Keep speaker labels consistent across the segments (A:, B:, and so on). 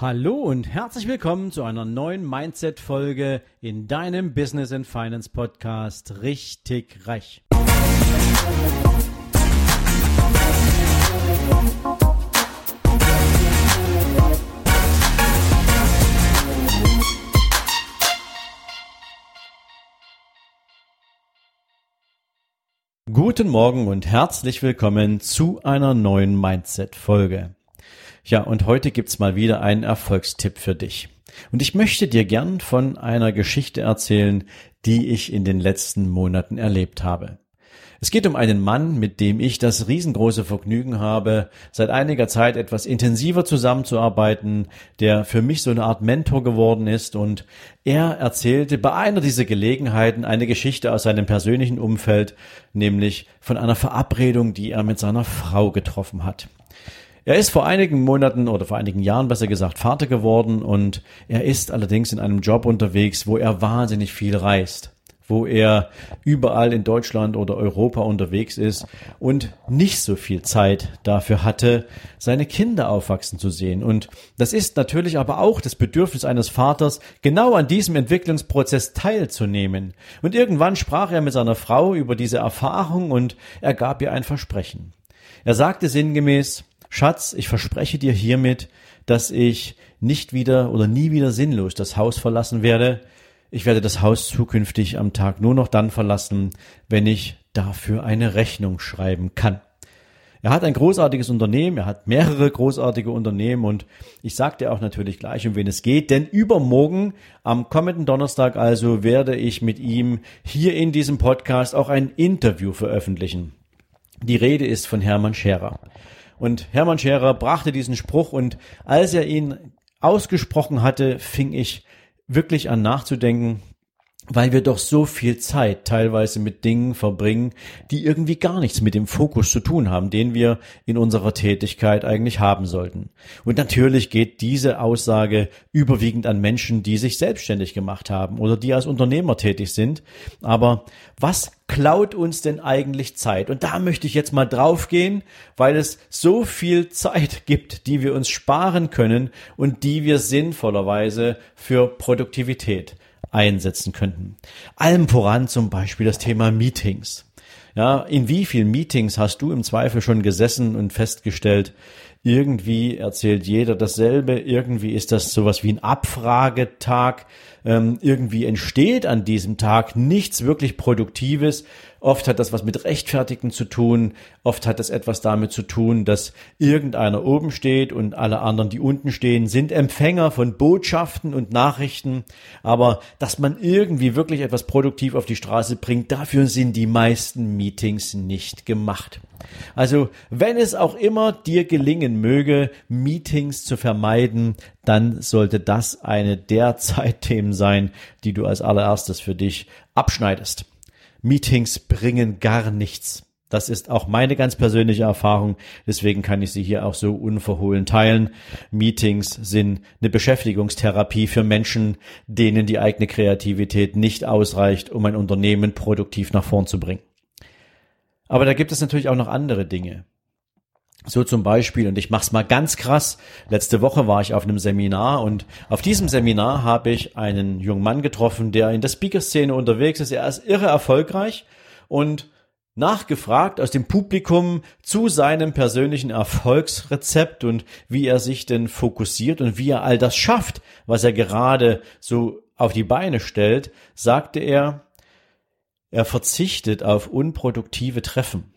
A: Hallo und herzlich willkommen zu einer neuen Mindset-Folge in deinem Business and Finance Podcast Richtig Reich. Guten Morgen und herzlich willkommen zu einer neuen Mindset-Folge. Ja, und heute gibt's mal wieder einen Erfolgstipp für dich. Und ich möchte dir gern von einer Geschichte erzählen, die ich in den letzten Monaten erlebt habe. Es geht um einen Mann, mit dem ich das riesengroße Vergnügen habe, seit einiger Zeit etwas intensiver zusammenzuarbeiten, der für mich so eine Art Mentor geworden ist und er erzählte bei einer dieser Gelegenheiten eine Geschichte aus seinem persönlichen Umfeld, nämlich von einer Verabredung, die er mit seiner Frau getroffen hat. Er ist vor einigen Monaten oder vor einigen Jahren besser gesagt Vater geworden und er ist allerdings in einem Job unterwegs, wo er wahnsinnig viel reist wo er überall in Deutschland oder Europa unterwegs ist und nicht so viel Zeit dafür hatte, seine Kinder aufwachsen zu sehen. Und das ist natürlich aber auch das Bedürfnis eines Vaters, genau an diesem Entwicklungsprozess teilzunehmen. Und irgendwann sprach er mit seiner Frau über diese Erfahrung und er gab ihr ein Versprechen. Er sagte sinngemäß, Schatz, ich verspreche dir hiermit, dass ich nicht wieder oder nie wieder sinnlos das Haus verlassen werde. Ich werde das Haus zukünftig am Tag nur noch dann verlassen, wenn ich dafür eine Rechnung schreiben kann. Er hat ein großartiges Unternehmen, er hat mehrere großartige Unternehmen und ich sagte auch natürlich gleich, um wen es geht, denn übermorgen, am kommenden Donnerstag also, werde ich mit ihm hier in diesem Podcast auch ein Interview veröffentlichen. Die Rede ist von Hermann Scherer. Und Hermann Scherer brachte diesen Spruch und als er ihn ausgesprochen hatte, fing ich wirklich an nachzudenken, weil wir doch so viel Zeit teilweise mit Dingen verbringen, die irgendwie gar nichts mit dem Fokus zu tun haben, den wir in unserer Tätigkeit eigentlich haben sollten. Und natürlich geht diese Aussage überwiegend an Menschen, die sich selbstständig gemacht haben oder die als Unternehmer tätig sind. Aber was klaut uns denn eigentlich Zeit? Und da möchte ich jetzt mal draufgehen, weil es so viel Zeit gibt, die wir uns sparen können und die wir sinnvollerweise für Produktivität einsetzen könnten. Allem voran zum Beispiel das Thema Meetings. Ja, in wie vielen Meetings hast du im Zweifel schon gesessen und festgestellt, irgendwie erzählt jeder dasselbe, irgendwie ist das sowas wie ein Abfragetag, ähm, irgendwie entsteht an diesem Tag nichts wirklich Produktives. Oft hat das was mit Rechtfertigen zu tun, oft hat das etwas damit zu tun, dass irgendeiner oben steht und alle anderen, die unten stehen, sind Empfänger von Botschaften und Nachrichten, aber dass man irgendwie wirklich etwas produktiv auf die Straße bringt, dafür sind die meisten Meetings nicht gemacht. Also, wenn es auch immer dir gelingen möge, Meetings zu vermeiden, dann sollte das eine der Zeitthemen sein, die du als allererstes für dich abschneidest. Meetings bringen gar nichts. Das ist auch meine ganz persönliche Erfahrung. Deswegen kann ich sie hier auch so unverhohlen teilen. Meetings sind eine Beschäftigungstherapie für Menschen, denen die eigene Kreativität nicht ausreicht, um ein Unternehmen produktiv nach vorn zu bringen. Aber da gibt es natürlich auch noch andere Dinge. So zum Beispiel, und ich mach's mal ganz krass, letzte Woche war ich auf einem Seminar und auf diesem Seminar habe ich einen jungen Mann getroffen, der in der Speaker-Szene unterwegs ist. Er ist irre erfolgreich und nachgefragt aus dem Publikum zu seinem persönlichen Erfolgsrezept und wie er sich denn fokussiert und wie er all das schafft, was er gerade so auf die Beine stellt, sagte er, er verzichtet auf unproduktive Treffen.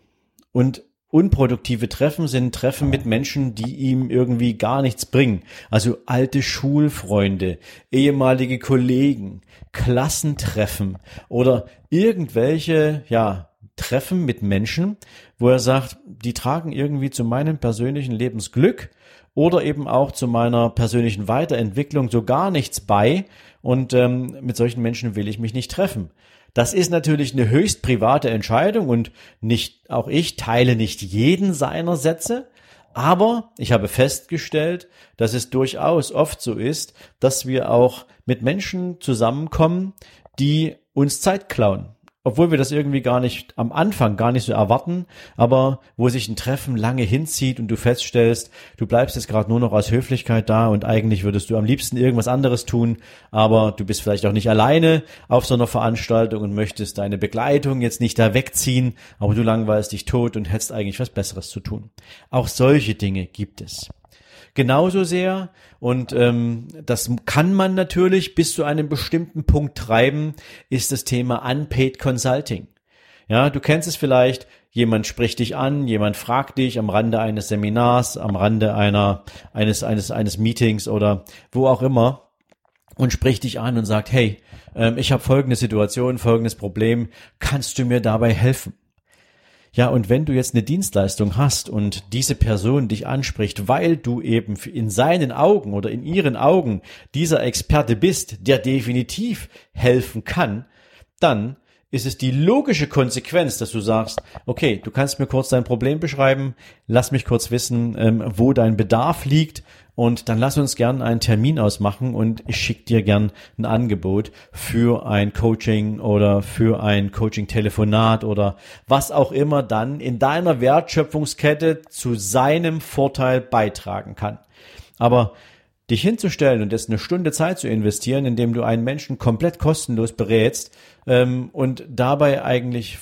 A: Und unproduktive Treffen sind Treffen mit Menschen, die ihm irgendwie gar nichts bringen. Also alte Schulfreunde, ehemalige Kollegen, Klassentreffen oder irgendwelche, ja, Treffen mit Menschen, wo er sagt, die tragen irgendwie zu meinem persönlichen Lebensglück oder eben auch zu meiner persönlichen Weiterentwicklung so gar nichts bei und ähm, mit solchen Menschen will ich mich nicht treffen. Das ist natürlich eine höchst private Entscheidung und nicht, auch ich teile nicht jeden seiner Sätze. Aber ich habe festgestellt, dass es durchaus oft so ist, dass wir auch mit Menschen zusammenkommen, die uns Zeit klauen. Obwohl wir das irgendwie gar nicht am Anfang gar nicht so erwarten, aber wo sich ein Treffen lange hinzieht und du feststellst, du bleibst jetzt gerade nur noch aus Höflichkeit da und eigentlich würdest du am liebsten irgendwas anderes tun, aber du bist vielleicht auch nicht alleine auf so einer Veranstaltung und möchtest deine Begleitung jetzt nicht da wegziehen, aber du langweilst dich tot und hättest eigentlich was Besseres zu tun. Auch solche Dinge gibt es genauso sehr. Und ähm, das kann man natürlich bis zu einem bestimmten Punkt treiben, ist das Thema Unpaid Consulting. Ja, du kennst es vielleicht, jemand spricht dich an, jemand fragt dich am Rande eines Seminars, am Rande einer, eines, eines, eines Meetings oder wo auch immer und spricht dich an und sagt, hey, ähm, ich habe folgende Situation, folgendes Problem, kannst du mir dabei helfen? Ja, und wenn du jetzt eine Dienstleistung hast und diese Person dich anspricht, weil du eben in seinen Augen oder in ihren Augen dieser Experte bist, der definitiv helfen kann, dann ist es die logische Konsequenz, dass du sagst, okay, du kannst mir kurz dein Problem beschreiben, lass mich kurz wissen, ähm, wo dein Bedarf liegt und dann lass uns gern einen Termin ausmachen und ich schicke dir gern ein Angebot für ein Coaching oder für ein Coaching-Telefonat oder was auch immer dann in deiner Wertschöpfungskette zu seinem Vorteil beitragen kann. Aber dich hinzustellen und jetzt eine Stunde Zeit zu investieren, indem du einen Menschen komplett kostenlos berätst ähm, und dabei eigentlich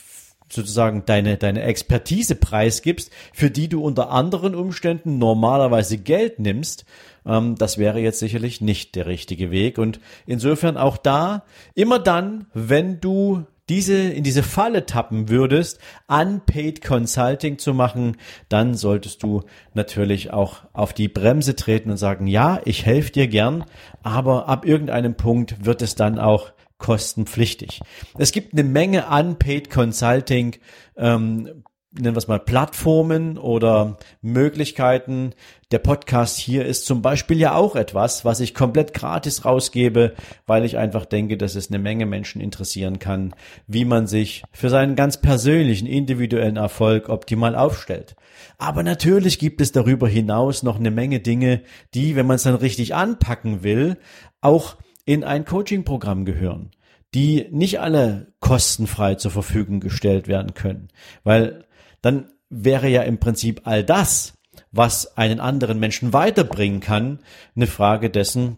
A: sozusagen deine, deine Expertise preisgibst, für die du unter anderen Umständen normalerweise Geld nimmst, ähm, das wäre jetzt sicherlich nicht der richtige Weg. Und insofern auch da, immer dann, wenn du diese, in diese Falle tappen würdest, Unpaid Consulting zu machen, dann solltest du natürlich auch auf die Bremse treten und sagen, ja, ich helfe dir gern, aber ab irgendeinem Punkt wird es dann auch kostenpflichtig. Es gibt eine Menge Unpaid Consulting, ähm, nennen wir es mal Plattformen oder Möglichkeiten. Der Podcast hier ist zum Beispiel ja auch etwas, was ich komplett gratis rausgebe, weil ich einfach denke, dass es eine Menge Menschen interessieren kann, wie man sich für seinen ganz persönlichen, individuellen Erfolg optimal aufstellt. Aber natürlich gibt es darüber hinaus noch eine Menge Dinge, die, wenn man es dann richtig anpacken will, auch in ein Coaching-Programm gehören, die nicht alle kostenfrei zur Verfügung gestellt werden können, weil dann wäre ja im Prinzip all das, was einen anderen Menschen weiterbringen kann, eine Frage dessen,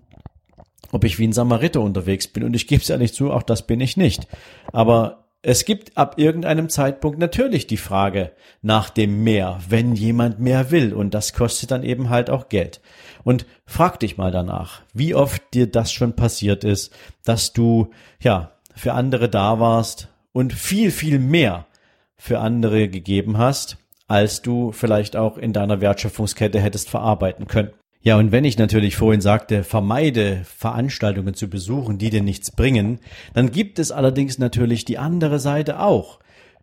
A: ob ich wie ein Samariter unterwegs bin. Und ich gebe es ehrlich zu, auch das bin ich nicht. Aber es gibt ab irgendeinem Zeitpunkt natürlich die Frage nach dem Mehr, wenn jemand mehr will. Und das kostet dann eben halt auch Geld. Und frag dich mal danach, wie oft dir das schon passiert ist, dass du, ja, für andere da warst und viel, viel mehr für andere gegeben hast, als du vielleicht auch in deiner Wertschöpfungskette hättest verarbeiten können. Ja, und wenn ich natürlich vorhin sagte, vermeide Veranstaltungen zu besuchen, die dir nichts bringen, dann gibt es allerdings natürlich die andere Seite auch.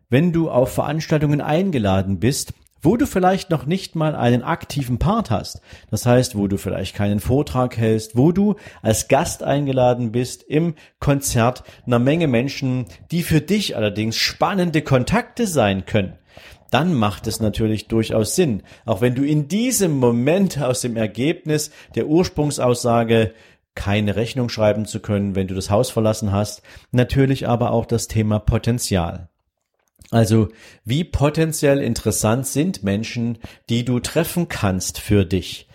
A: Wenn du auf Veranstaltungen eingeladen bist, wo du vielleicht noch nicht mal einen aktiven Part hast, das heißt, wo du vielleicht keinen Vortrag hältst, wo du als Gast eingeladen bist im Konzert einer Menge Menschen, die für dich allerdings spannende Kontakte sein können, dann macht es natürlich durchaus Sinn. Auch wenn du in diesem Moment aus dem Ergebnis der Ursprungsaussage keine Rechnung schreiben zu können, wenn du das Haus verlassen hast, natürlich aber auch das Thema Potenzial. Also, wie potenziell interessant sind Menschen, die du treffen kannst für dich?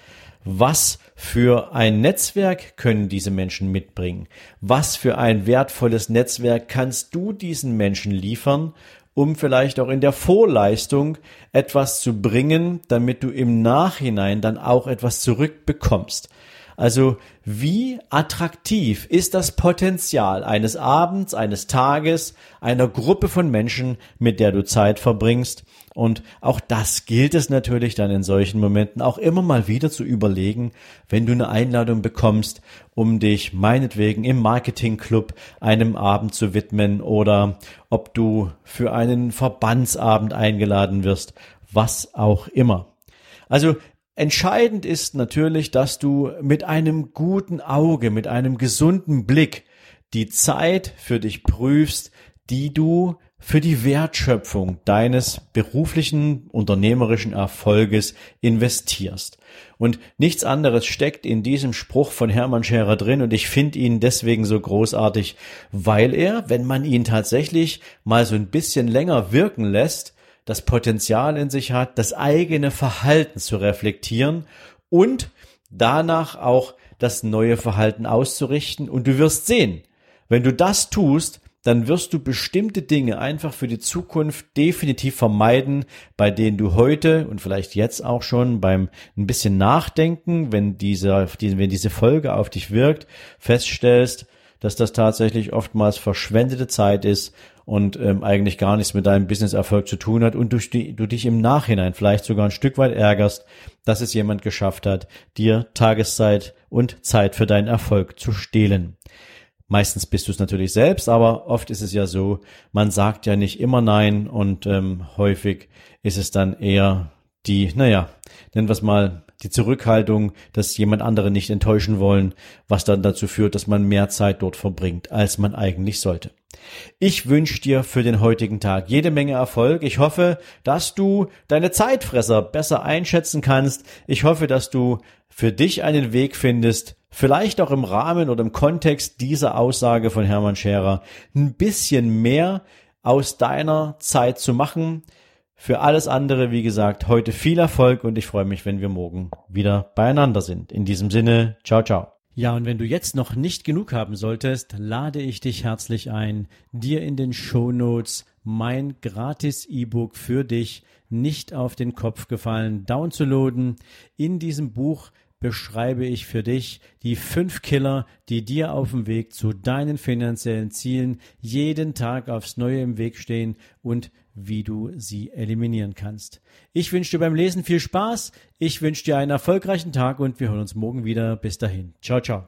A: Was für ein Netzwerk können diese Menschen mitbringen? Was für ein wertvolles Netzwerk kannst du diesen Menschen liefern? Um vielleicht auch in der Vorleistung etwas zu bringen, damit du im Nachhinein dann auch etwas zurückbekommst. Also wie attraktiv ist das Potenzial eines Abends, eines Tages, einer Gruppe von Menschen, mit der du Zeit verbringst? Und auch das gilt es natürlich dann in solchen Momenten auch immer mal wieder zu überlegen, wenn du eine Einladung bekommst, um dich meinetwegen im Marketingclub einem Abend zu widmen oder ob du für einen Verbandsabend eingeladen wirst, was auch immer. Also Entscheidend ist natürlich, dass du mit einem guten Auge, mit einem gesunden Blick die Zeit für dich prüfst, die du für die Wertschöpfung deines beruflichen, unternehmerischen Erfolges investierst. Und nichts anderes steckt in diesem Spruch von Hermann Scherer drin und ich finde ihn deswegen so großartig, weil er, wenn man ihn tatsächlich mal so ein bisschen länger wirken lässt, das Potenzial in sich hat, das eigene Verhalten zu reflektieren und danach auch das neue Verhalten auszurichten. Und du wirst sehen, wenn du das tust, dann wirst du bestimmte Dinge einfach für die Zukunft definitiv vermeiden, bei denen du heute und vielleicht jetzt auch schon beim ein bisschen Nachdenken, wenn diese, wenn diese Folge auf dich wirkt, feststellst, dass das tatsächlich oftmals verschwendete Zeit ist und ähm, eigentlich gar nichts mit deinem Businesserfolg zu tun hat und du, du dich im Nachhinein vielleicht sogar ein Stück weit ärgerst, dass es jemand geschafft hat, dir Tageszeit und Zeit für deinen Erfolg zu stehlen. Meistens bist du es natürlich selbst, aber oft ist es ja so, man sagt ja nicht immer Nein und ähm, häufig ist es dann eher die, naja, nennen wir es mal die Zurückhaltung, dass jemand andere nicht enttäuschen wollen, was dann dazu führt, dass man mehr Zeit dort verbringt, als man eigentlich sollte. Ich wünsche dir für den heutigen Tag jede Menge Erfolg. Ich hoffe, dass du deine Zeitfresser besser einschätzen kannst. Ich hoffe, dass du für dich einen Weg findest, vielleicht auch im Rahmen oder im Kontext dieser Aussage von Hermann Scherer, ein bisschen mehr aus deiner Zeit zu machen, für alles andere, wie gesagt, heute viel Erfolg und ich freue mich, wenn wir morgen wieder beieinander sind. In diesem Sinne, ciao, ciao. Ja, und wenn du jetzt noch nicht genug haben solltest, lade ich dich herzlich ein, dir in den Show Notes mein gratis E-Book für dich nicht auf den Kopf gefallen downzuladen. In diesem Buch beschreibe ich für dich die fünf Killer, die dir auf dem Weg zu deinen finanziellen Zielen jeden Tag aufs Neue im Weg stehen und wie du sie eliminieren kannst. Ich wünsche dir beim Lesen viel Spaß, ich wünsche dir einen erfolgreichen Tag und wir hören uns morgen wieder. Bis dahin. Ciao, ciao.